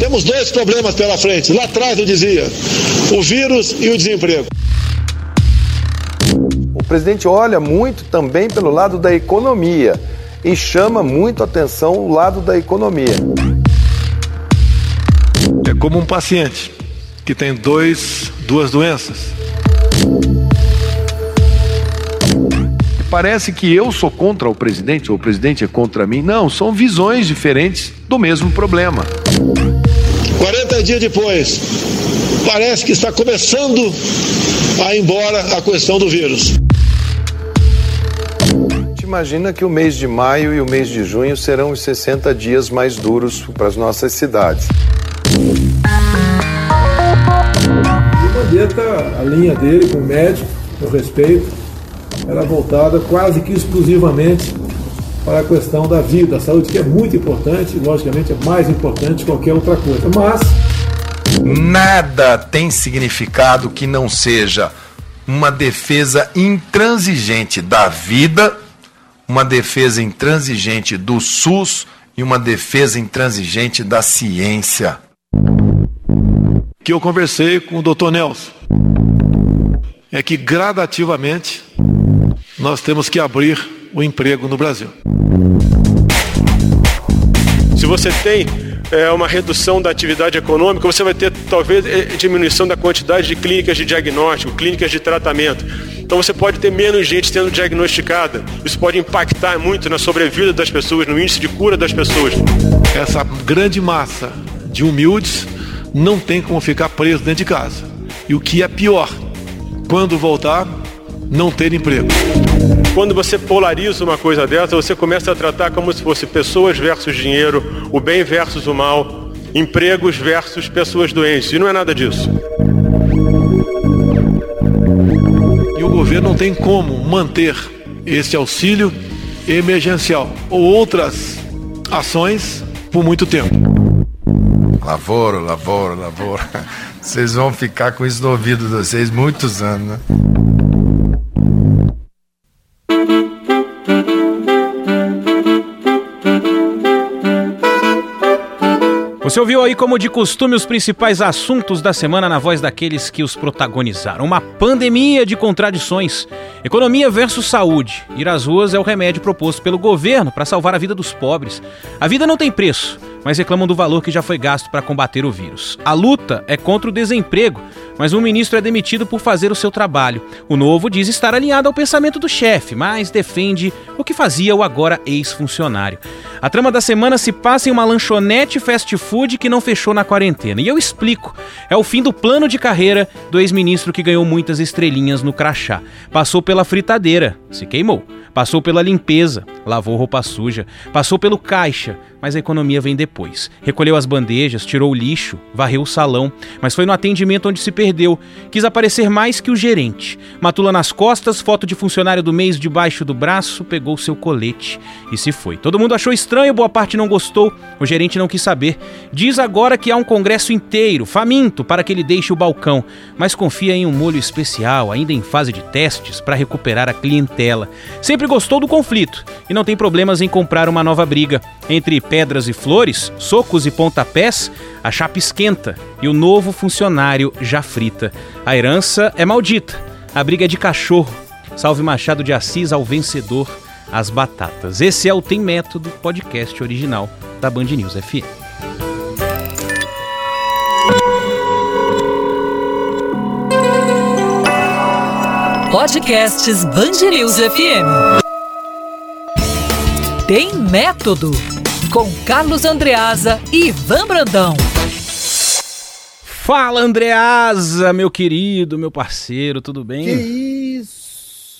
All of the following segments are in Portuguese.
Temos dois problemas pela frente. Lá atrás eu dizia: o vírus e o desemprego. O presidente olha muito também pelo lado da economia e chama muito atenção o lado da economia. É como um paciente que tem dois, duas doenças. Parece que eu sou contra o presidente ou o presidente é contra mim. Não, são visões diferentes do mesmo problema. 40 dias depois, parece que está começando a ir embora a questão do vírus. Imagina que o mês de maio e o mês de junho serão os 60 dias mais duros para as nossas cidades. O Mandetta, a linha dele com o médico, eu respeito, era voltada quase que exclusivamente para a questão da vida, da saúde, que é muito importante, logicamente é mais importante que qualquer outra coisa. Mas. Nada tem significado que não seja uma defesa intransigente da vida uma defesa intransigente do SUS e uma defesa intransigente da ciência. Que eu conversei com o Dr. Nelson é que gradativamente nós temos que abrir o emprego no Brasil. Se você tem é, uma redução da atividade econômica, você vai ter talvez é, diminuição da quantidade de clínicas de diagnóstico, clínicas de tratamento. Então você pode ter menos gente sendo diagnosticada. Isso pode impactar muito na sobrevida das pessoas, no índice de cura das pessoas. Essa grande massa de humildes não tem como ficar preso dentro de casa. E o que é pior, quando voltar, não ter emprego. Quando você polariza uma coisa dessa, você começa a tratar como se fosse pessoas versus dinheiro, o bem versus o mal, empregos versus pessoas doentes. E não é nada disso. E o governo não tem como manter esse auxílio emergencial ou outras ações por muito tempo. Lavoro, lavoro, lavoro. Vocês vão ficar com isso no ouvido de vocês muitos anos, né? Você ouviu aí, como de costume, os principais assuntos da semana na voz daqueles que os protagonizaram. Uma pandemia de contradições. Economia versus saúde. Ir às ruas é o remédio proposto pelo governo para salvar a vida dos pobres. A vida não tem preço mas reclamam do valor que já foi gasto para combater o vírus. A luta é contra o desemprego, mas um ministro é demitido por fazer o seu trabalho. O novo diz estar alinhado ao pensamento do chefe, mas defende o que fazia o agora ex-funcionário. A trama da semana se passa em uma lanchonete fast food que não fechou na quarentena. E eu explico. É o fim do plano de carreira do ex-ministro que ganhou muitas estrelinhas no crachá. Passou pela fritadeira, se queimou. Passou pela limpeza, lavou roupa suja. Passou pelo caixa, mas a economia vem depois. Recolheu as bandejas, tirou o lixo, varreu o salão, mas foi no atendimento onde se perdeu. Quis aparecer mais que o gerente. Matula nas costas, foto de funcionário do mês debaixo do braço, pegou seu colete e se foi. Todo mundo achou estranho, boa parte não gostou, o gerente não quis saber. Diz agora que há um congresso inteiro, faminto, para que ele deixe o balcão, mas confia em um molho especial, ainda em fase de testes, para recuperar a clientela. Sempre gostou do conflito e não tem problemas em comprar uma nova briga entre pedras e flores, socos e pontapés, a chapa esquenta e o novo funcionário já frita. A herança é maldita, a briga é de cachorro. Salve Machado de Assis ao vencedor, as batatas. Esse é o Tem Método, podcast original da Band News FM. Podcasts Band News FM. Tem Método com Carlos Andreasa e Ivan Brandão. Fala, Andreasa, meu querido, meu parceiro, tudo bem? Que isso?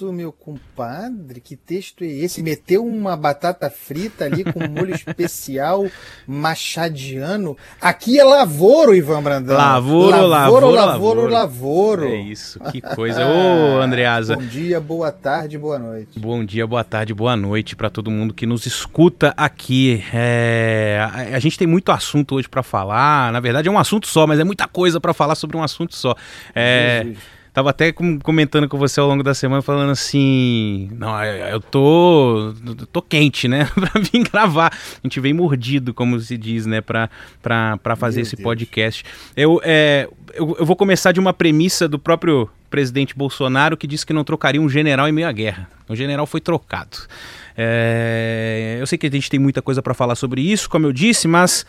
Isso, meu compadre? Que texto é esse? Meteu uma batata frita ali com molho especial machadiano. Aqui é lavoro, Ivan Brandão. Lavoro, lavoro, lavoro, lavoro. É isso, que coisa. Ô, Andreasa. Bom dia, boa tarde, boa noite. Bom dia, boa tarde, boa noite para todo mundo que nos escuta aqui. É... A gente tem muito assunto hoje para falar. Na verdade, é um assunto só, mas é muita coisa para falar sobre um assunto só. É... Jesus Tava até comentando com você ao longo da semana, falando assim: Não, eu tô. tô quente, né? pra vir gravar. A gente vem mordido, como se diz, né? Pra, pra, pra fazer Meu esse Deus. podcast. Eu, é, eu, eu vou começar de uma premissa do próprio presidente Bolsonaro que disse que não trocaria um general em meio à guerra. O general foi trocado. É, eu sei que a gente tem muita coisa para falar sobre isso, como eu disse, mas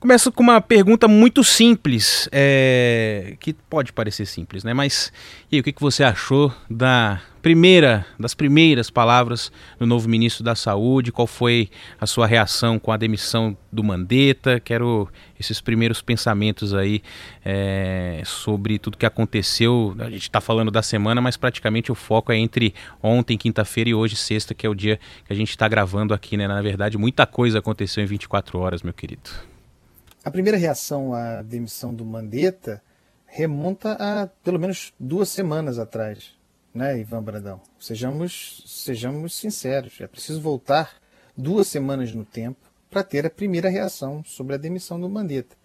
Começo com uma pergunta muito simples, é, que pode parecer simples, né? Mas e aí, o que, que você achou da primeira, das primeiras palavras do novo ministro da Saúde? Qual foi a sua reação com a demissão do Mandetta? Quero esses primeiros pensamentos aí é, sobre tudo que aconteceu. A gente está falando da semana, mas praticamente o foco é entre ontem, quinta-feira e hoje, sexta, que é o dia que a gente está gravando aqui, né? Na verdade, muita coisa aconteceu em 24 horas, meu querido. A primeira reação à demissão do Mandetta remonta a pelo menos duas semanas atrás, né, Ivan Brandão? Sejamos, sejamos sinceros, é preciso voltar duas semanas no tempo para ter a primeira reação sobre a demissão do Mandetta.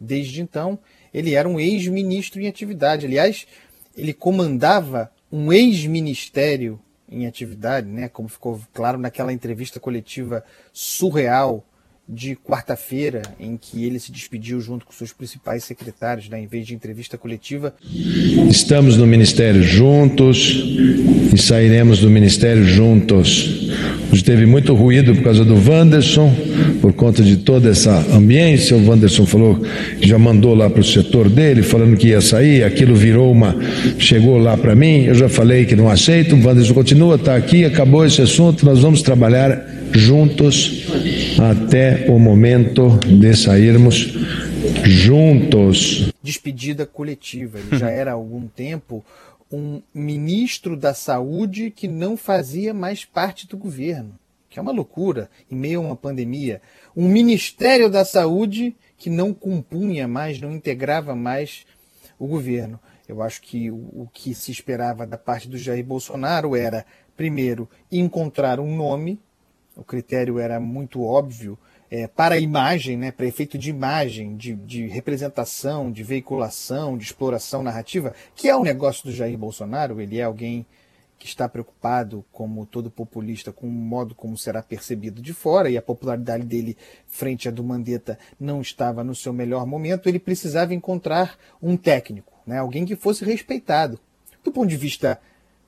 Desde então, ele era um ex-ministro em atividade. Aliás, ele comandava um ex-ministério em atividade, né, como ficou claro naquela entrevista coletiva surreal de quarta-feira, em que ele se despediu junto com seus principais secretários, né, em vez de entrevista coletiva. Estamos no Ministério juntos e sairemos do Ministério juntos. Hoje teve muito ruído por causa do Wanderson, por conta de toda essa ambiência. O Wanderson falou que já mandou lá para o setor dele, falando que ia sair. Aquilo virou uma. chegou lá para mim. Eu já falei que não aceito. O Wanderson continua, está aqui, acabou esse assunto. Nós vamos trabalhar juntos até o momento de sairmos juntos. Despedida coletiva. Ele já era há algum tempo um ministro da saúde que não fazia mais parte do governo, que é uma loucura em meio a uma pandemia. Um ministério da saúde que não compunha mais, não integrava mais o governo. Eu acho que o, o que se esperava da parte do Jair Bolsonaro era, primeiro, encontrar um nome o critério era muito óbvio, é, para a imagem, né, para efeito de imagem, de, de, representação, de veiculação, de exploração narrativa, que é o negócio do Jair Bolsonaro. Ele é alguém que está preocupado, como todo populista, com o modo como será percebido de fora, e a popularidade dele frente à do Mandetta não estava no seu melhor momento. Ele precisava encontrar um técnico, né, alguém que fosse respeitado. Do ponto de vista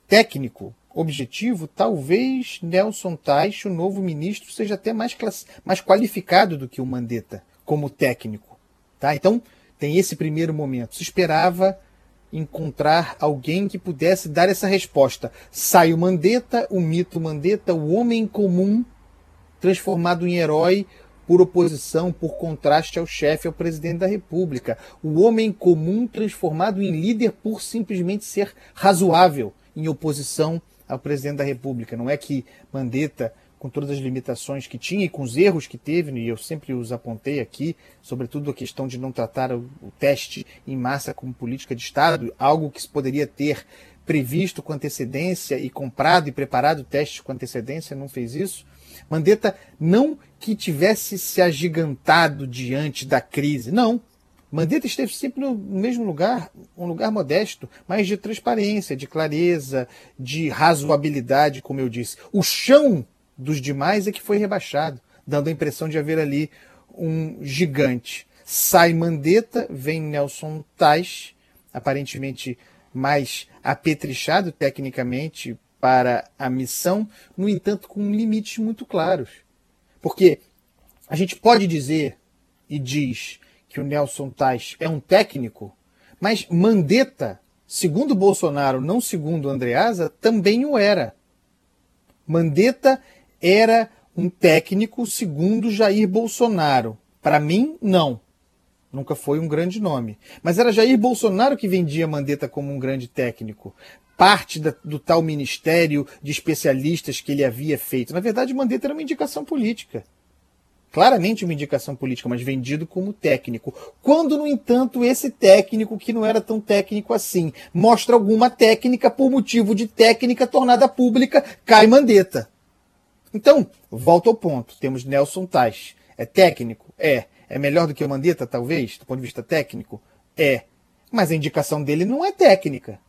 técnico, objetivo, talvez Nelson Teich, o novo ministro, seja até mais, mais qualificado do que o Mandetta como técnico. Tá? Então, tem esse primeiro momento. Se esperava encontrar alguém que pudesse dar essa resposta. Sai o Mandetta, o mito Mandetta, o homem comum transformado em herói por oposição, por contraste ao chefe, ao presidente da República. O homem comum transformado em líder por simplesmente ser razoável em oposição ao presidente da República. Não é que Mandetta, com todas as limitações que tinha e com os erros que teve, e eu sempre os apontei aqui, sobretudo a questão de não tratar o, teste em massa como política de Estado, algo que se poderia ter previsto com antecedência e comprado e preparado o teste com antecedência, não fez isso. Mandetta não que tivesse se agigantado diante da crise, não. Mandetta esteve sempre no mesmo lugar, um lugar modesto, mas de transparência, de clareza, de razoabilidade, como eu disse. O chão dos demais é que foi rebaixado, dando a impressão de haver ali um gigante. Sai Mandetta, vem Nelson Tais, aparentemente mais apetrechado tecnicamente para a missão, no entanto, com limites muito claros. Porque a gente pode dizer e diz que o Nelson Tais é um técnico, mas Mandetta, segundo Bolsonaro, não segundo Andreasa, também o era. Mandetta era um técnico segundo Jair Bolsonaro. Para mim, não. Nunca foi um grande nome. Mas era Jair Bolsonaro que vendia Mandetta como um grande técnico. Parte da, do tal ministério de especialistas que ele havia feito. Na verdade, Mandetta era uma indicação política claramente uma indicação política, mas vendido como técnico. Quando, no entanto, esse técnico, que não era tão técnico assim, mostra alguma técnica por motivo de técnica tornada pública, cai Mandetta. Então, volta ao ponto. Temos Nelson Tais. É técnico? É. É melhor do que o Mandetta, talvez, do ponto de vista técnico? É. Mas a indicação dele não é técnica.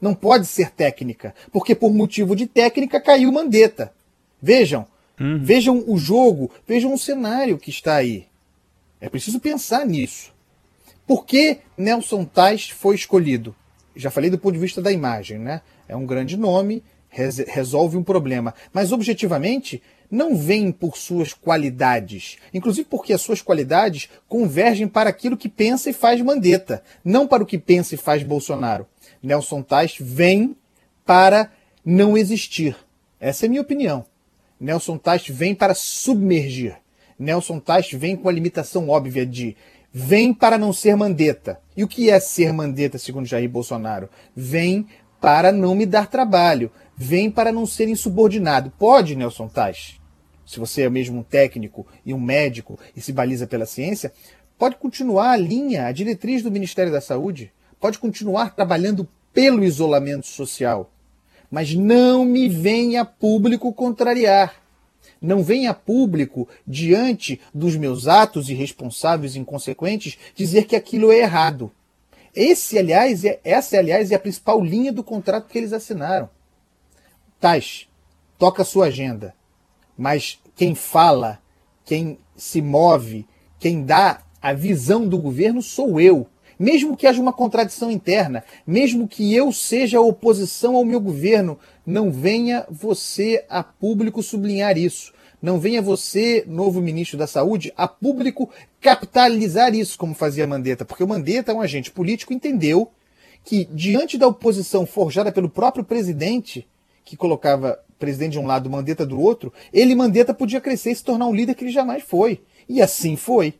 Não pode ser técnica, porque por motivo de técnica caiu Mandetta. Vejam, uhum. vejam o jogo, vejam o cenário que está aí. É preciso pensar nisso. Por que Nelson Tais foi escolhido? Já falei do ponto de vista da imagem, né? É um grande nome, resolve um problema. Mas objetivamente, não vem por suas qualidades, inclusive porque as suas qualidades convergem para aquilo que pensa e faz Mandetta, não para o que pensa e faz Bolsonaro. Nelson Tais vem para não existir. Essa é a minha opinião. Nelson Tais vem para submergir. Nelson Tais vem com a limitação óbvia de vem para não ser Mandetta. E o que é ser Mandetta, segundo Jair Bolsonaro? Vem para não me dar trabalho. Vem para não ser insubordinado. Pode, Nelson Tais, se você é mesmo um técnico e um médico e se baliza pela ciência, pode continuar a linha, a diretriz do Ministério da Saúde pode continuar trabalhando pelo isolamento social, mas não me venha público contrariar. Não venha público, diante dos meus atos irresponsáveis e inconsequentes, dizer que aquilo é errado. Esse, aliás, é, essa, aliás, é a principal linha do contrato que eles assinaram. Tais, toca a sua agenda. Mas quem fala, quem se move, quem dá a visão do governo sou eu mesmo que haja uma contradição interna, mesmo que eu seja oposição ao meu governo, não venha você a público sublinhar isso. Não venha você, novo ministro da Saúde, a público capitalizar isso, como fazia Mandetta, porque o Mandetta, um agente político, entendeu que, diante da oposição forjada pelo próprio presidente, que colocava presidente de um lado, Mandetta do outro, ele, Mandetta, podia crescer e se tornar um líder que ele jamais foi. E assim foi.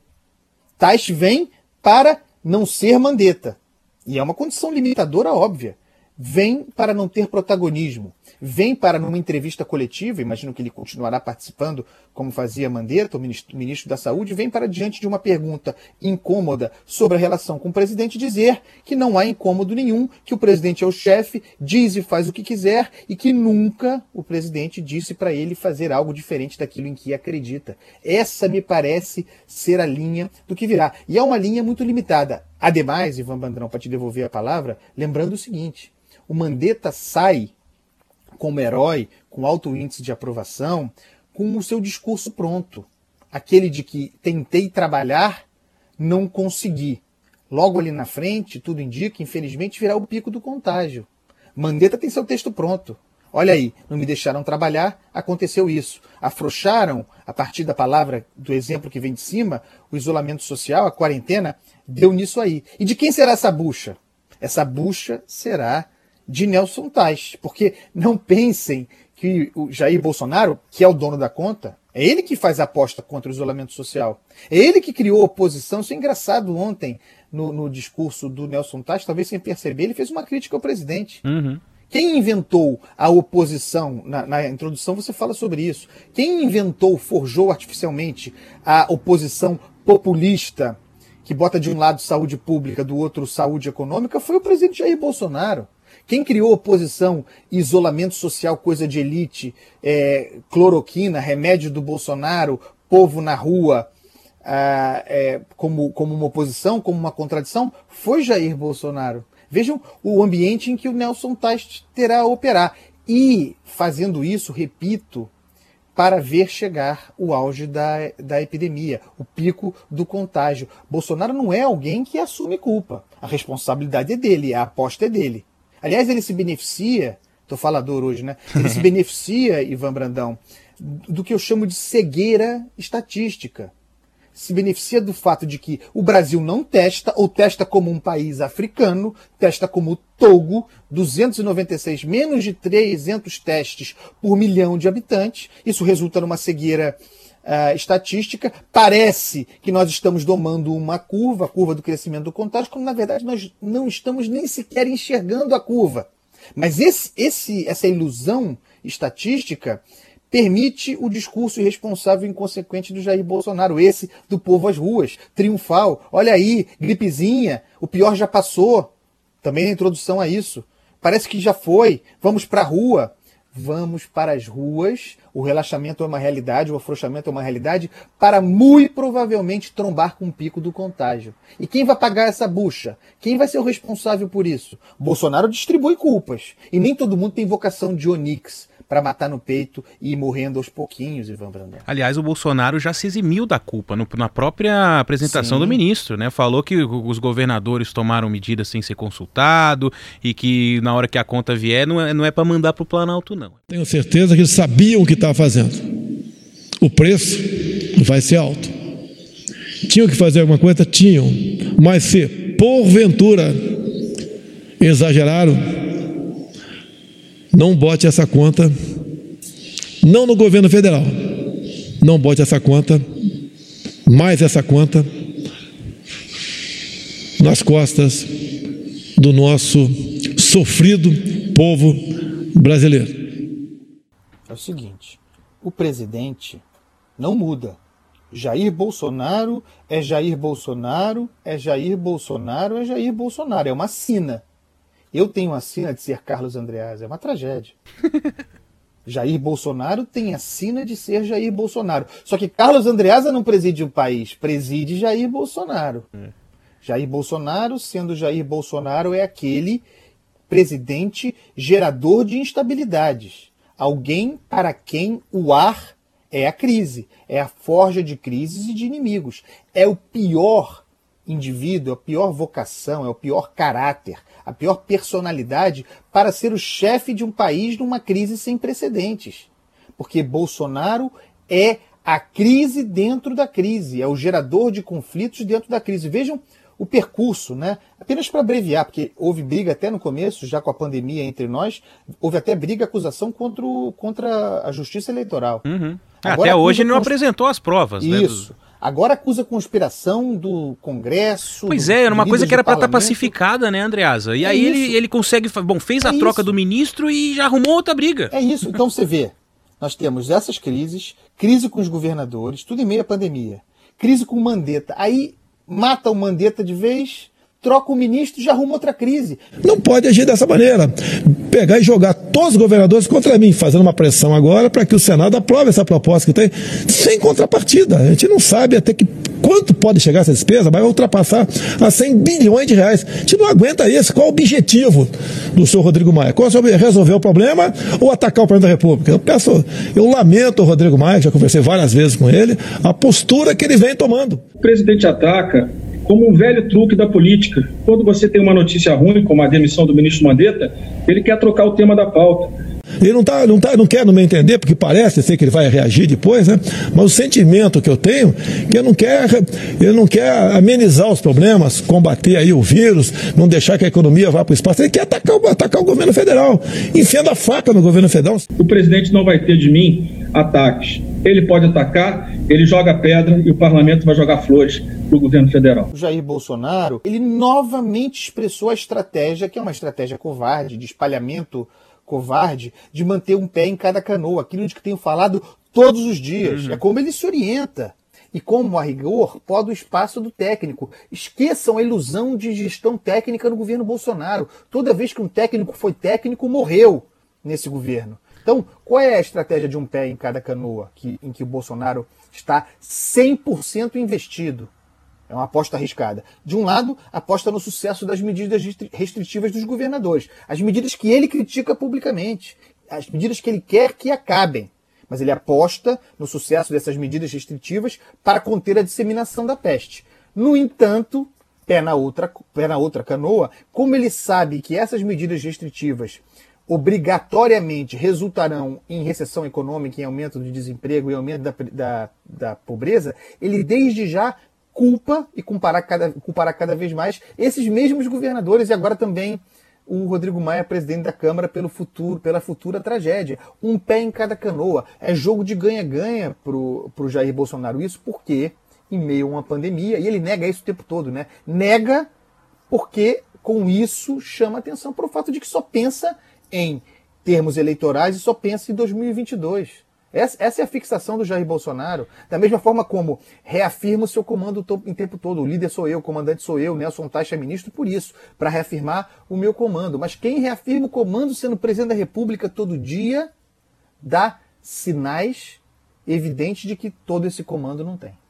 Tais vem para não ser Mandetta. E é uma condição limitadora óbvia. Vem para não ter protagonismo vem para numa entrevista coletiva, imagino que ele continuará participando, como fazia Mandetta, o ministro, ministro da Saúde, vem para diante de uma pergunta incômoda sobre a relação com o presidente dizer que não há incômodo nenhum, que o presidente é o chefe, diz e faz o que quiser e que nunca o presidente disse para ele fazer algo diferente daquilo em que acredita. Essa me parece ser a linha do que virá. E é uma linha muito limitada. Ademais, Ivan Bandrão, para te devolver a palavra, lembrando o seguinte: o Mandetta sai como herói, com alto índice de aprovação, com o seu discurso pronto. Aquele de que tentei trabalhar, não consegui. Logo ali na frente, tudo indica, infelizmente, virá o pico do contágio. Mandetta tem seu texto pronto. Olha aí, não me deixaram trabalhar, aconteceu isso. Afrouxaram, a partir da palavra, do exemplo que vem de cima, o isolamento social, a quarentena, deu nisso aí. E de quem será essa bucha? Essa bucha será de Nelson Tais. Porque não pensem que o Jair Bolsonaro, que é o dono da conta, é ele que faz a aposta contra o isolamento social. É ele que criou a oposição. Isso é engraçado ontem no, no discurso do Nelson Tais, talvez sem perceber, ele fez uma crítica ao presidente. Uhum. Quem inventou a oposição? Na, na, introdução você fala sobre isso. Quem inventou, forjou artificialmente a oposição populista, que bota de um lado saúde pública, do outro saúde econômica, foi o presidente Jair Bolsonaro. Quem criou oposição, isolamento social, coisa de elite, é, cloroquina, remédio do Bolsonaro, povo na rua, ah, é, como, como uma oposição, como uma contradição, foi Jair Bolsonaro. Vejam o ambiente em que o Nelson Tais terá a operar. E, fazendo isso, repito, para ver chegar o auge da, da epidemia, o pico do contágio. Bolsonaro não é alguém que assume culpa. A responsabilidade é dele, a aposta é dele. Aliás, ele se beneficia, estou falador hoje, né? Ele se beneficia, Ivan Brandão, do que eu chamo de cegueira estatística. Se beneficia do fato de que o Brasil não testa, ou testa como um país africano, testa como Togo, 296, menos de 300 testes por milhão de habitantes. Isso resulta numa cegueira uh, estatística, parece que nós estamos domando uma curva, a curva do crescimento do contágio, quando na verdade nós não estamos nem sequer enxergando a curva. Mas esse, esse, essa ilusão estatística permite o discurso irresponsável e inconsequente do Jair Bolsonaro, esse do povo às ruas, triunfal. Olha aí, gripezinha, o pior já passou. Também na introdução a isso. Parece que já foi. Vamos para a rua vamos para as ruas, o relaxamento é uma realidade, o afrouxamento é uma realidade, para muito provavelmente trombar com o pico do contágio. E quem vai pagar essa bucha? Quem vai ser o responsável por isso? Bolsonaro distribui culpas. E nem todo mundo tem vocação de Onix para matar no peito e ir morrendo aos pouquinhos, Ivan Brandão. Aliás, o Bolsonaro já se eximiu da culpa no, na própria apresentação Sim. do ministro, né? Falou que os governadores tomaram medidas sem ser consultado e que na hora que a conta vier não é, não é para mandar para o Planalto, não. Tenho certeza que eles sabiam o que estavam fazendo. O preço vai ser alto. Tinham que fazer alguma coisa? Tinham. Mas se porventura exageraram, não bote essa conta, não no governo federal, não bote essa conta, mais essa conta, nas costas do nosso sofrido povo brasileiro. É o seguinte: o presidente não muda. Jair Bolsonaro é Jair Bolsonaro, é Jair Bolsonaro, é Jair Bolsonaro. É uma sina. Eu tenho a sina de ser Carlos Andreas, é uma tragédia. Jair Bolsonaro tem a sina de ser Jair Bolsonaro. Só que Carlos Andreasa não preside o país, preside Jair Bolsonaro. É. Jair Bolsonaro, sendo Jair Bolsonaro, é aquele presidente gerador de instabilidades. Alguém para quem o ar é a crise, é a forja de crises e de inimigos. É o pior indivíduo, é a pior vocação, é o pior caráter, a pior personalidade para ser o chefe de um país numa crise sem precedentes. Porque Bolsonaro é a crise dentro da crise, é o gerador de conflitos dentro da crise. Vejam o percurso, né? Apenas para abreviar, porque houve briga até no começo, já com a pandemia entre nós, houve até briga, acusação contra, o, contra a justiça eleitoral. Uhum. Até hoje ele não apresentou as provas. Isso. Né, do... Agora acusa conspiração do Congresso. Pois é, era uma coisa que era para estar tá pacificada, né, Andreasa? E é aí ele, ele consegue. Bom, fez é a troca do ministro e já arrumou outra briga. É isso. Então você vê, nós temos essas crises, crise com os governadores, tudo em meio à pandemia. Crise com o Mandetta. Aí mata o Mandetta de vez, troca o ministro e já arruma outra crise. Não pode agir dessa maneira. Pegar e jogar todos os governadores contra mim, fazendo uma pressão agora para que o Senado aprove essa proposta que tem, sem contrapartida. A gente não sabe até que quanto pode chegar essa despesa, vai ultrapassar a 100 bilhões de reais. A gente não aguenta isso. Qual o objetivo do senhor Rodrigo Maia? Qual é resolver o problema ou atacar o presidente da República? Eu peço, eu lamento o Rodrigo Maia, já conversei várias vezes com ele, a postura que ele vem tomando. O presidente ataca como um velho truque da política. Quando você tem uma notícia ruim, como a demissão do ministro Mandetta, ele quer trocar o tema da pauta. Ele não, tá, não, tá, não quer no meu entender, porque parece ser que ele vai reagir depois, né? mas o sentimento que eu tenho que ele não quer, ele não quer amenizar os problemas, combater aí o vírus, não deixar que a economia vá para o espaço. Ele quer atacar, atacar o governo federal, enfiando a faca no governo federal. O presidente não vai ter de mim ataques. Ele pode atacar, ele joga pedra e o parlamento vai jogar flores para o governo federal. O Jair Bolsonaro, ele novamente expressou a estratégia, que é uma estratégia covarde, de espalhamento covarde, de manter um pé em cada canoa, aquilo de que tenho falado todos os dias. Uhum. É como ele se orienta. E como, a rigor, pode o espaço do técnico. Esqueçam a ilusão de gestão técnica no governo Bolsonaro. Toda vez que um técnico foi técnico, morreu nesse governo. Então, qual é a estratégia de um pé em cada canoa que, em que o Bolsonaro está 100% investido? É uma aposta arriscada. De um lado, aposta no sucesso das medidas restritivas dos governadores, as medidas que ele critica publicamente, as medidas que ele quer que acabem. Mas ele aposta no sucesso dessas medidas restritivas para conter a disseminação da peste. No entanto, pé na outra, pé na outra canoa, como ele sabe que essas medidas restritivas obrigatoriamente resultarão em recessão econômica, em aumento do desemprego e aumento da, da, da pobreza, ele desde já culpa e culpará cada, culpará cada vez mais esses mesmos governadores e agora também o Rodrigo Maia, presidente da Câmara, pelo futuro, pela futura tragédia. Um pé em cada canoa. É jogo de ganha-ganha pro, pro Jair Bolsonaro. Isso porque, em meio a uma pandemia, e ele nega isso o tempo todo, né? Nega porque, com isso, chama atenção para o fato de que só pensa em termos eleitorais e só pensa em 2022. Essa, essa, é a fixação do Jair Bolsonaro. Da mesma forma como reafirma o seu comando em tempo todo. O líder sou eu, o comandante sou eu, Nelson Taixa é ministro por isso, para reafirmar o meu comando. Mas quem reafirma o comando sendo presidente da República todo dia dá sinais evidentes de que todo esse comando não tem.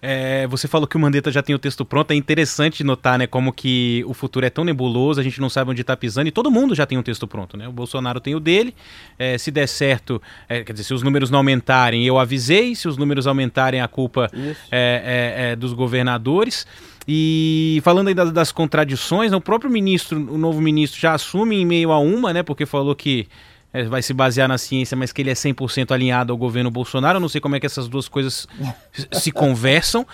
É, você falou que o Mandetta já tem o texto pronto. É interessante notar, né, como que o futuro é tão nebuloso, a gente não sabe onde está pisando e todo mundo já tem um texto pronto, né? O Bolsonaro tem o dele. É, se der certo, é, quer dizer, se os números não aumentarem, eu avisei. Se os números aumentarem, a culpa é, é, é, dos governadores. E falando ainda das contradições, né, o próprio ministro, o novo ministro, já assume em meio a uma, né? Porque falou que vai se basear na ciência, mas que ele é 100% alinhado ao governo Bolsonaro. Eu não sei como é que essas duas coisas se conversam,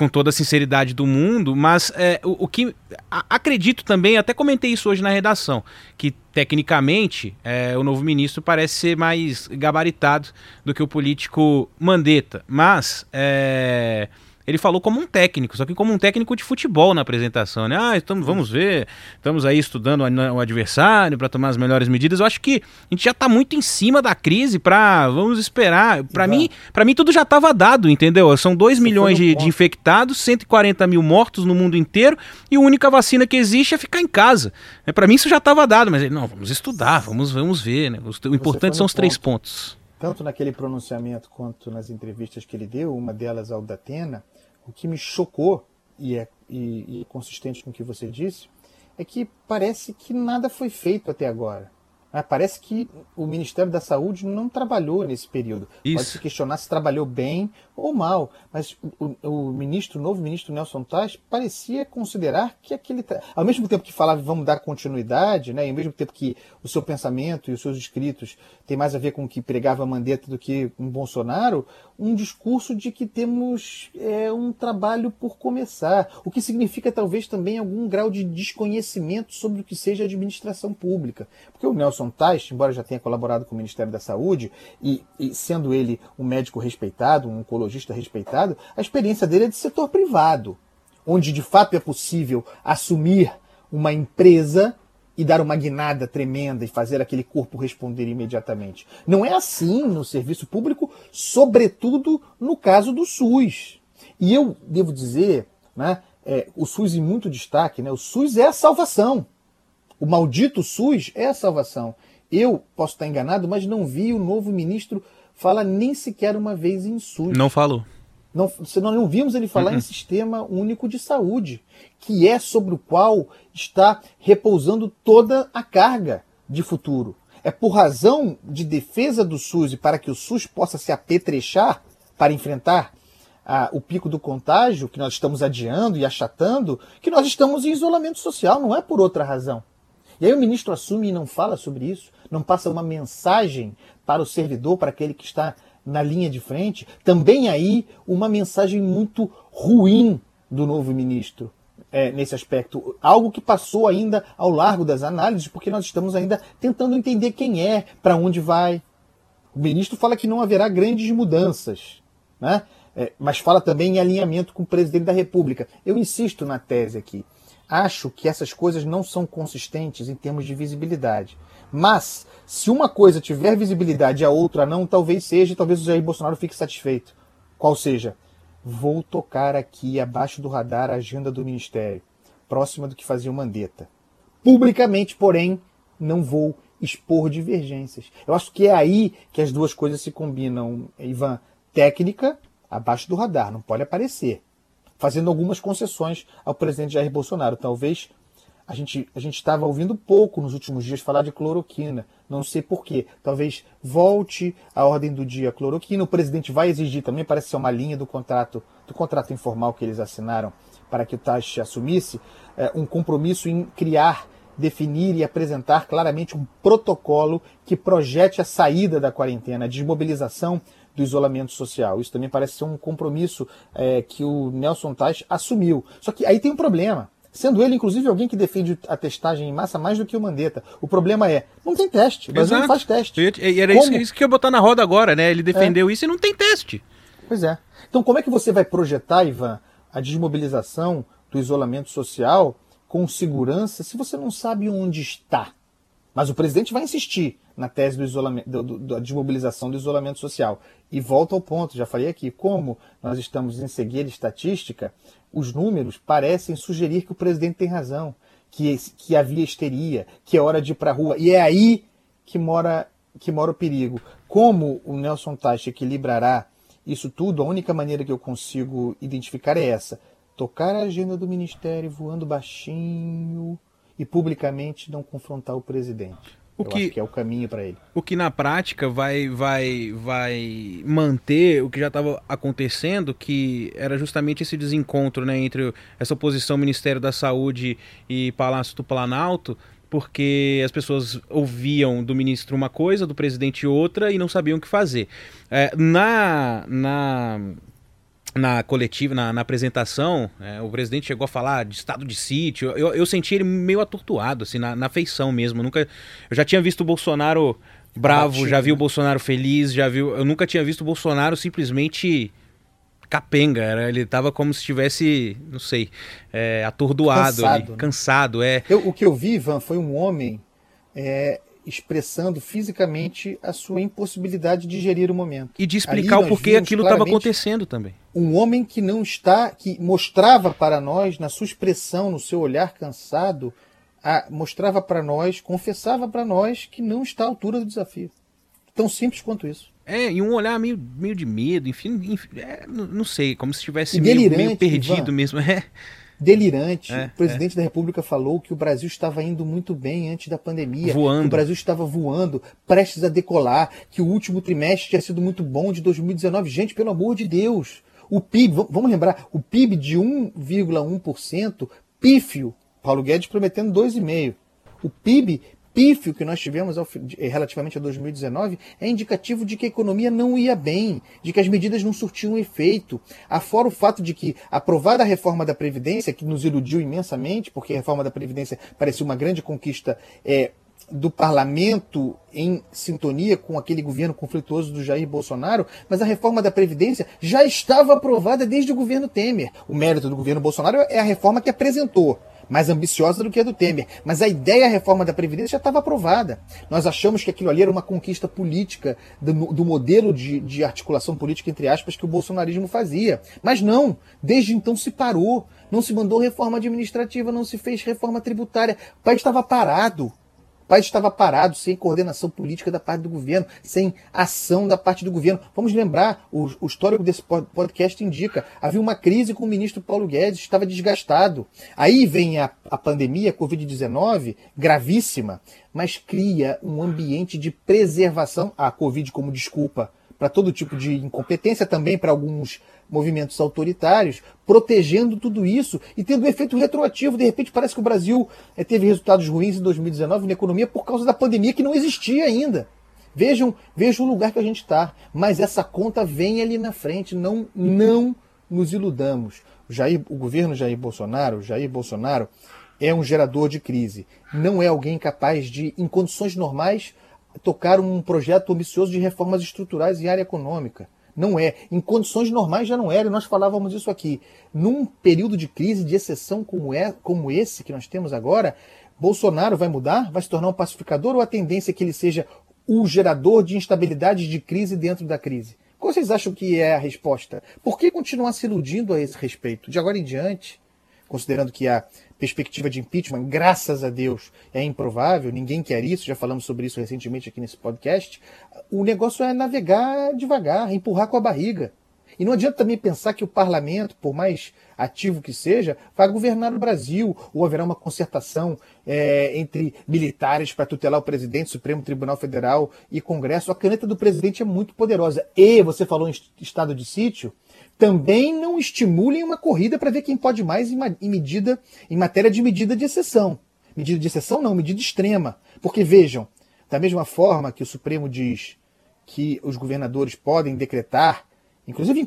com toda a sinceridade do mundo, mas é, o, o, que a, acredito também, até comentei isso hoje na redação, que tecnicamente é, o novo ministro parece ser mais gabaritado do que o político Mandetta, mas é, ele falou como um técnico, só que como um técnico de futebol na apresentação, né? Ah, estamos, vamos ver, estamos aí estudando o adversário para tomar as melhores medidas. Eu acho que a gente já está muito em cima da crise para vamos esperar. Para mim, para mim tudo já estava dado, entendeu? São 2 milhões de, de, infectados, 140 mil mortos no mundo inteiro e a única vacina que existe é ficar em casa. É, para mim isso já estava dado, mas não, vamos estudar, vamos, vamos ver, né? O importante são os três pontos tanto naquele pronunciamento quanto nas entrevistas que ele deu, uma delas ao Datena, o que me chocou, e é, e, e consistente com o que você disse, é que parece que nada foi feito até agora. Ah, parece que o Ministério da Saúde não trabalhou nesse período. Isso. Pode se questionar se trabalhou bem ou mal, mas o, o ministro, o novo ministro Nelson Tais, parecia considerar que aquele. Ao mesmo tempo que falava vamos dar continuidade, né, e ao mesmo tempo que o seu pensamento e os seus escritos tem mais a ver com o que pregava Mandetta do que com Bolsonaro, um discurso de que temos é, um trabalho por começar, o que significa talvez também algum grau de desconhecimento sobre o que seja administração pública. Porque o Nelson Tais, embora já tenha colaborado com o Ministério da Saúde, e, e sendo ele um médico respeitado, um oncologista respeitado, a experiência dele é de setor privado, onde de fato é possível assumir uma empresa e dar uma guinada tremenda e fazer aquele corpo responder imediatamente. Não é assim no serviço público, sobretudo no caso do SUS. E eu devo dizer, né, é, o SUS em muito destaque, né, o SUS é a salvação. O maldito SUS é a salvação. Eu posso estar enganado, mas não vi o novo ministro falar nem sequer uma vez em SUS. Não falou. Não, nós não vimos ele falar uhum. em Sistema Único de Saúde, que é sobre o qual está repousando toda a carga de futuro. É por razão de defesa do SUS e para que o SUS possa se apetrechar para enfrentar ah, o pico do contágio, que nós estamos adiando e achatando, que nós estamos em isolamento social, não é por outra razão. E aí o ministro assume e não fala sobre isso, não passa uma mensagem para o servidor, para aquele que está na linha de frente. Também aí uma mensagem muito ruim do novo ministro. É, nesse aspecto, algo que passou ainda ao largo das análises, porque nós estamos ainda tentando entender quem é, para onde vai. O ministro fala que não haverá grandes mudanças, né? É, mas fala também em alinhamento com o presidente da República. Eu insisto na tese aqui acho que essas coisas não são consistentes em termos de visibilidade. Mas, se uma coisa tiver visibilidade e a outra não, talvez seja, talvez o Jair Bolsonaro fique satisfeito. Qual seja? Vou tocar aqui abaixo do radar a agenda do Ministério, próxima do que fazia o Mandetta. Publicamente, porém, não vou expor divergências. Eu acho que é aí que as duas coisas se combinam, Ivan. Técnica, abaixo do radar, não pode aparecer fazendo algumas concessões ao presidente Jair Bolsonaro. Talvez a gente a estava ouvindo pouco nos últimos dias falar de cloroquina, não sei porquê. Talvez volte à ordem do dia a cloroquina. O presidente vai exigir também, parece ser uma linha do contrato do contrato informal que eles assinaram para que o Taish assumisse, é, um compromisso em criar definir e apresentar claramente um protocolo que projete a saída da quarentena, a desmobilização do isolamento social. Isso também parece ser um compromisso é, que o Nelson Tais assumiu. Só que aí tem um problema. Sendo ele, inclusive, alguém que defende a testagem em massa mais do que o Mandetta. O problema é, não tem teste. O Brasil Exato. não faz teste. E era isso, isso, que eu ia botar na roda agora, né? Ele defendeu é. isso e não tem teste. Pois é. Então, como é que você vai projetar, Ivan, a desmobilização do isolamento social com segurança se você não sabe onde está? Mas o presidente vai insistir na tese do isolamento, do, do, da desmobilização do isolamento social. E volto ao ponto, já falei aqui, como nós estamos em cegueira estatística, os números parecem sugerir que o presidente tem razão, que, que havia histeria, que é hora de ir para a rua. E é aí que mora que mora o perigo. Como o Nelson Teich equilibrará isso tudo, a única maneira que eu consigo identificar é essa: tocar a agenda do ministério voando baixinho e publicamente não confrontar o presidente. O que, que, é o caminho para ele. O que na prática vai, vai, vai manter o que já estava acontecendo, que era justamente esse desencontro né, entre essa oposição Ministério da Saúde e Palácio do Planalto, porque as pessoas ouviam do ministro uma coisa, do presidente outra e não sabiam o que fazer. É, na, na na coletiva, na, na apresentação, é, o presidente chegou a falar de estado de sítio. Eu, eu senti ele meio atordoado, assim, na, na feição mesmo. Eu nunca, eu já tinha visto o Bolsonaro bravo, Batido, já vi né? o Bolsonaro feliz, já vi. Eu nunca tinha visto o Bolsonaro simplesmente capenga. Era, ele tava como se estivesse, não sei, é, atordoado, cansado, ali, né? cansado. É. Eu, o que eu vi, Ivan, foi um homem é, expressando fisicamente a sua impossibilidade de gerir o momento. E de explicar o porquê aquilo estava acontecendo também. Um homem que não está, que mostrava para nós, na sua expressão, no seu olhar cansado, a, mostrava para nós, confessava para nós que não está à altura do desafio. Tão simples quanto isso. É, e um olhar meio, meio de medo, enfim, enfim é, não, não, sei, como se estivesse meio, meio, perdido Ivan, mesmo. É delirante. É, o presidente é. da República falou que o Brasil estava indo muito bem antes da pandemia. Voando. Que o Brasil estava voando, prestes a decolar, que o último trimestre tinha sido muito bom de 2019. Gente, pelo amor de Deus. O PIB, vamos lembrar, o PIB de 1,1%, pífio. Paulo Guedes prometendo 2,5%. O PIB pífio que nós tivemos ao, relativamente a 2019 é indicativo de que a economia não ia bem, de que as medidas não surtiam efeito. Afora o fato de que, aprovada a reforma da Previdência, que nos iludiu imensamente, porque a reforma da Previdência parecia uma grande conquista é, do parlamento em sintonia com aquele governo conflituoso do Jair Bolsonaro, mas a reforma da Previdência já estava aprovada desde o governo Temer. O mérito do governo Bolsonaro é a reforma que apresentou mais ambiciosa do que a do Temer. Mas a ideia, a reforma da Previdência já estava aprovada. Nós achamos que aquilo ali era uma conquista política do, do modelo de, de articulação política, entre aspas, que o bolsonarismo fazia. Mas não, desde então se parou. Não se mandou reforma administrativa, não se fez reforma tributária. O país estava parado país estava parado, sem coordenação política da parte do governo, sem ação da parte do governo. Vamos lembrar, o, o histórico desse podcast indica, havia uma crise com o ministro Paulo Guedes, estava desgastado. Aí vem a, a pandemia, a Covid-19, gravíssima, mas cria um ambiente de preservação, a Covid como desculpa para todo tipo de incompetência, também para alguns movimentos autoritários, protegendo tudo isso e tendo um efeito retroativo. De repente, parece que o Brasil é, teve resultados ruins em 2019 na economia por causa da pandemia que não existia ainda. Vejam, vejam o lugar que a gente está. Mas essa conta vem ali na frente. Não, não nos iludamos. O, Jair, o governo Jair Bolsonaro, Jair Bolsonaro, é um gerador de crise. Não é alguém capaz de, em condições normais, tocar um projeto ambicioso de reformas estruturais em área econômica. Não é. Em condições normais já não era, e nós falávamos isso aqui. Num período de crise, de exceção como, é, como esse que nós temos agora, Bolsonaro vai mudar? Vai se tornar um pacificador ou a tendência é que ele seja o gerador de instabilidade de crise dentro da crise? Qual vocês acham que é a resposta? Por que continuar se iludindo a esse respeito? De agora em diante, considerando que a perspectiva de impeachment, graças a Deus, é improvável, ninguém quer isso, já falamos sobre isso recentemente aqui nesse podcast. O negócio é navegar devagar, empurrar com a barriga. E não adianta também pensar que o parlamento, por mais ativo que seja, vai governar o Brasil, ou haverá uma concertação é, entre militares para tutelar o presidente, Supremo Tribunal Federal e Congresso. A caneta do presidente é muito poderosa. E, você falou em estado de sítio, também não estimulem uma corrida para ver quem pode mais em, em, medida, em matéria de medida de exceção. Medida de exceção não, medida extrema. Porque vejam, da mesma forma que o Supremo diz que os governadores podem decretar, inclusive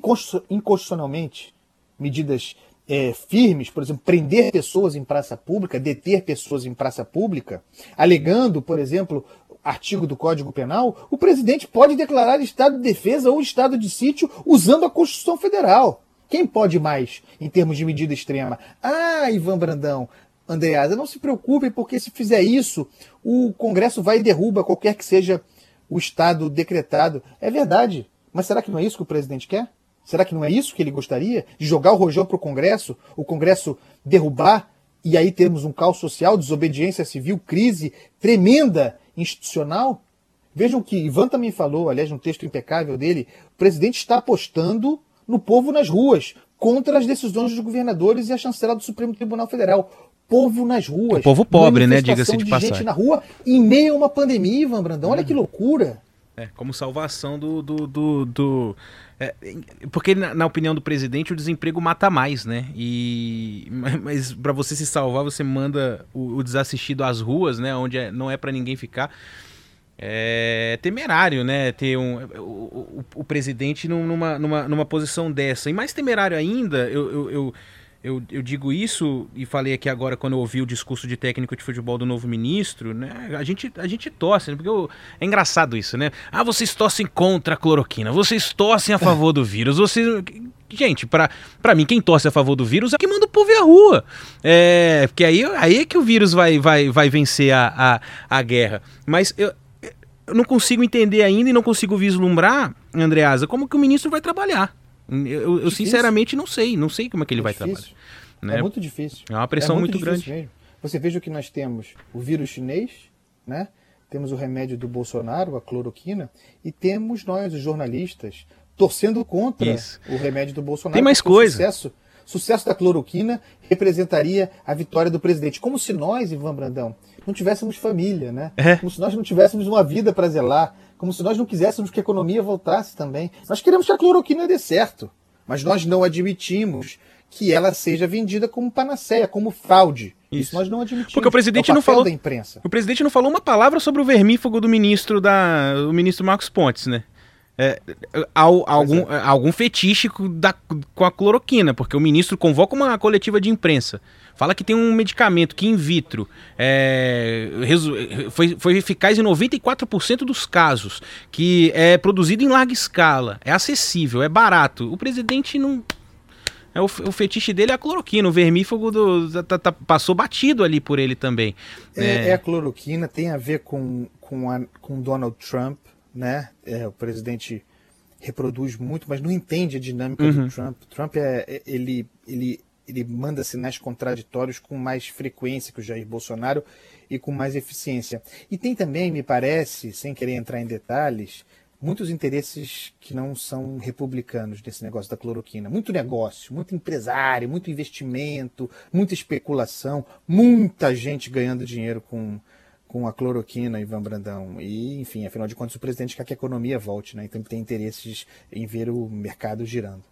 inconstitucionalmente, medidas é, firmes, por exemplo, prender pessoas em praça pública, deter pessoas em praça pública, alegando, por exemplo, artigo do Código Penal, o presidente pode declarar estado de defesa ou estado de sítio usando a Constituição Federal. Quem pode mais em termos de medida extrema? Ah, Ivan Brandão, Andreasa, não se preocupe, porque se fizer isso, o Congresso vai e derruba qualquer que seja o estado decretado. É verdade. Mas será que não é isso que o presidente quer? Será que não é isso que ele gostaria? De jogar o rojão para o Congresso, o Congresso derrubar e aí termos um caos social, desobediência civil, crise tremenda institucional? Vejam que Ivan também falou, aliás, num texto impecável dele, o presidente está apostando no povo nas ruas, contra as decisões dos governadores e a chancela do Supremo Tribunal Federal. Povo nas ruas. O povo pobre, né? Diga-se de de passagem. gente na rua em meio a uma pandemia, Ivan Brandão. Olha que loucura. É, como salvação do. do, do, do- é, porque, na, na opinião do presidente, o desemprego mata mais, né? E, mas para você se salvar, você manda o, o desassistido às ruas, né? Onde é- não é para ninguém ficar. É temerário, né? Ter um, o, o, o presidente num- numa, numa, numa posição dessa. E mais temerário ainda, eu, eu, eu, eu, eu digo isso e falei aqui agora quando eu ouvi o discurso de técnico de futebol do novo ministro, né? A gente, a gente torce, né? porque eu- é engraçado isso, né? Ah, vocês torcem contra a cloroquina, vocês torcem a favor do vírus, vocês. Gente, pra mim, quem torce a favor do vírus é que manda o povo ir à rua. É, porque aí, aí é que o vírus vai, vai, vai vencer a, a, a guerra. Mas eu, eu não consigo entender ainda e não consigo vislumbrar, Andreasa, como que o ministro vai trabalhar. Eu, eu- sinceramente não sei, não sei como é que ele vai difícil. trabalhar. né? É muito difícil. É uma pressão É muito, difícil grande. mesmo. Você veja que nós temos o vírus chinês, né? Temos o remédio do Bolsonaro, a cloroquina, e temos nós, os jornalistas, torcendo contra Isso. o remédio do Bolsonaro. Tem mais o coisa. Sucesso, sucesso da cloroquina representaria a vitória do presidente. Como se nós, Ivan Brandão, não tivéssemos família, né? É. Como se nós não tivéssemos uma vida para zelar. Como se nós não quiséssemos que a economia voltasse também. Nós queremos que a cloroquina dê certo. Mas nós não admitimos que ela seja vendida como panaceia, como fraude. Isso, nós não admitimos. Porque o presidente é o não falou. da imprensa. O presidente não falou uma palavra sobre o vermífugo do ministro da, o ministro Marcos Pontes, né? É, al- algum, algum fetiche com da, com a cloroquina, porque o ministro convoca uma coletiva de imprensa. Fala que tem um medicamento que in vitro é, foi, foi eficaz em 94% dos casos, que é produzido em larga escala, é acessível, é barato. O presidente não, é o, o fetiche dele é a cloroquina, o vermífugo do, tá- tá- passou batido ali por ele também. É, é a cloroquina, tem a ver com, com, a, com Donald Trump, né? É, o presidente reproduz muito, mas não entende a dinâmica Uhum. do Trump. Trump é, é- ele, ele, ele manda sinais contraditórios com mais frequência que o Jair Bolsonaro e com mais eficiência. E tem também, me parece, sem querer entrar em detalhes, muitos interesses que não são republicanos desse negócio da cloroquina. Muito negócio, muito empresário, muito investimento, muita especulação, muita gente ganhando dinheiro com, com a cloroquina, Ivan Brandão. E, enfim, afinal de contas, o presidente quer que a economia volte, né? Então tem interesses em ver o mercado girando.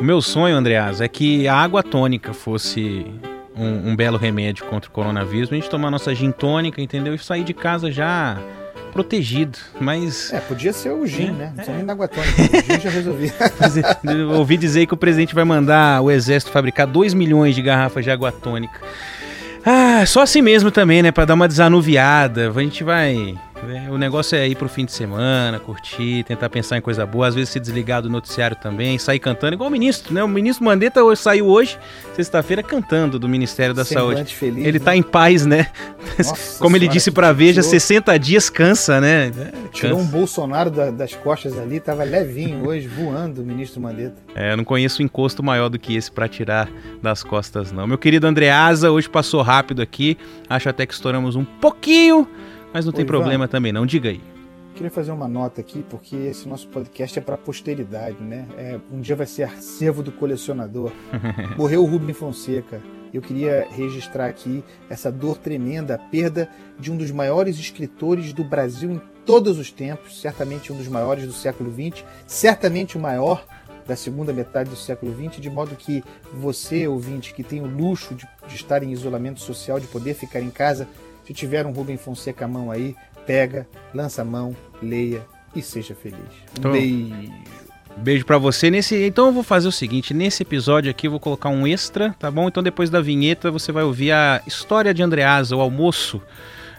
O meu sonho, Andreas, é que a água tônica fosse um, um belo remédio contra o coronavírus, pra gente tomar nossa gin tônica, entendeu? E sair de casa já protegido. Mas. É, podia ser o gin, né? Não precisa nem da água tônica. O gin já eu ouvi dizer que o presidente vai mandar o exército fabricar 2 milhões de garrafas de água tônica. Ah, só assim mesmo também, né? Pra dar uma desanuviada. A gente vai. Né, O negócio é ir pro fim de semana, curtir, tentar pensar em coisa boa, às vezes se desligar do noticiário também, sair cantando, igual o ministro, né? O ministro Mandetta hoje- saiu hoje, sexta-feira, cantando do Ministério da Semblante Saúde. feliz, ele né? tá em paz, né? Nossa Como ele disse pra Veja, tirou- 60 dias cansa, né? Tirou um Cansa. Bolsonaro da- das costas ali, tava levinho hoje, voando o ministro Mandetta. É, eu não conheço um encosto maior do que esse pra tirar das costas, não. Meu querido Andreasa, hoje passou rápido aqui. Acho até que estouramos um pouquinho, mas não Ô, tem Ivan. problema também, não. Diga aí. Queria fazer uma nota aqui, porque esse nosso podcast é para posteridade, né? É, um dia vai ser acervo do colecionador. Morreu o Rubem Fonseca. Eu queria registrar aqui essa dor tremenda, a perda de um dos maiores escritores do Brasil em todos os tempos, certamente um dos maiores do século XX, certamente o maior da segunda metade do século XX, de modo que você, ouvinte, que tem o luxo de, de estar em isolamento social, de poder ficar em casa, se tiver um Rubem Fonseca à mão aí, pega, lança a mão, leia e seja feliz. Um Então, beijo. Beijo pra você. Nesse, então eu vou fazer o seguinte, nesse episódio aqui eu vou colocar um extra, tá bom? Então depois da vinheta você vai ouvir a história de Andreasa, o almoço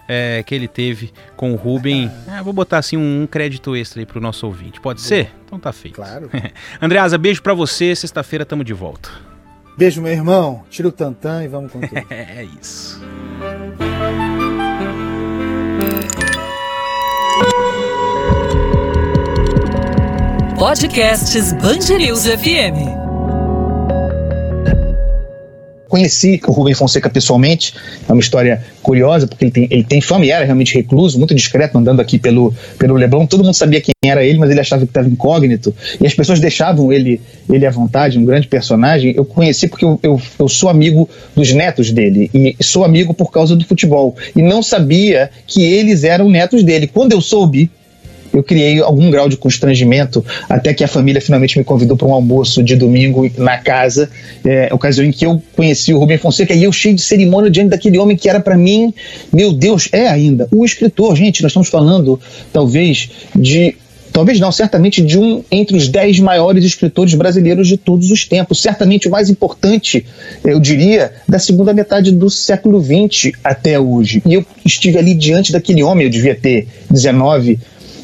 é, que ele teve com o Rubem. Ah, vou botar assim um, um crédito extra aí pro nosso ouvinte. Pode ser? Então tá feito. Claro. Andreasa, beijo pra você. Sexta-feira tamo de volta. Beijo, meu irmão. Tira o tantã e vamos com tudo. é isso. Podcasts Bangerils FM. Conheci o Rubem Fonseca pessoalmente, é uma história curiosa, porque ele tem, ele tem fama e era realmente recluso, muito discreto, andando aqui pelo, pelo Leblon. Todo mundo sabia quem era ele, mas ele achava que estava incógnito. E as pessoas deixavam ele, ele à vontade, um grande personagem. Eu conheci porque eu, eu, eu sou amigo dos netos dele, e sou amigo por causa do futebol. E não sabia que eles eram netos dele. Quando eu soube, eu criei algum grau de constrangimento até que a família finalmente me convidou para um almoço de domingo na casa, é, ocasião em que eu conheci o Rubem Fonseca e eu cheio de cerimônia diante daquele homem que era para mim, meu Deus, é ainda o escritor. Gente, nós estamos falando talvez de talvez não, certamente de um entre os dez maiores escritores brasileiros de todos os tempos, certamente o mais importante, eu diria, da segunda metade do século XX até hoje. E eu estive ali diante daquele homem, eu devia ter 19,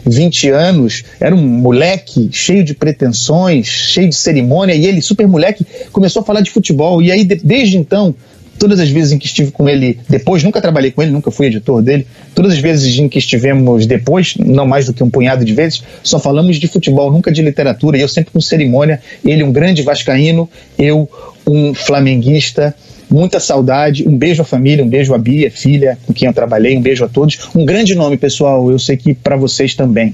20 anos, era um moleque cheio de pretensões, cheio de cerimônia, e ele, super moleque, começou a falar de futebol. E aí, de, desde então, todas as vezes em que estive com ele depois, nunca trabalhei com ele, nunca fui editor dele, todas as vezes em que estivemos depois, não mais do que um punhado de vezes, só falamos de futebol, nunca de literatura, e eu sempre com cerimônia, ele um grande vascaíno, eu um flamenguista, muita saudade, um beijo à família, um beijo à Bia, filha, com quem eu trabalhei, um beijo a todos. Um grande nome, pessoal, eu sei que para vocês também.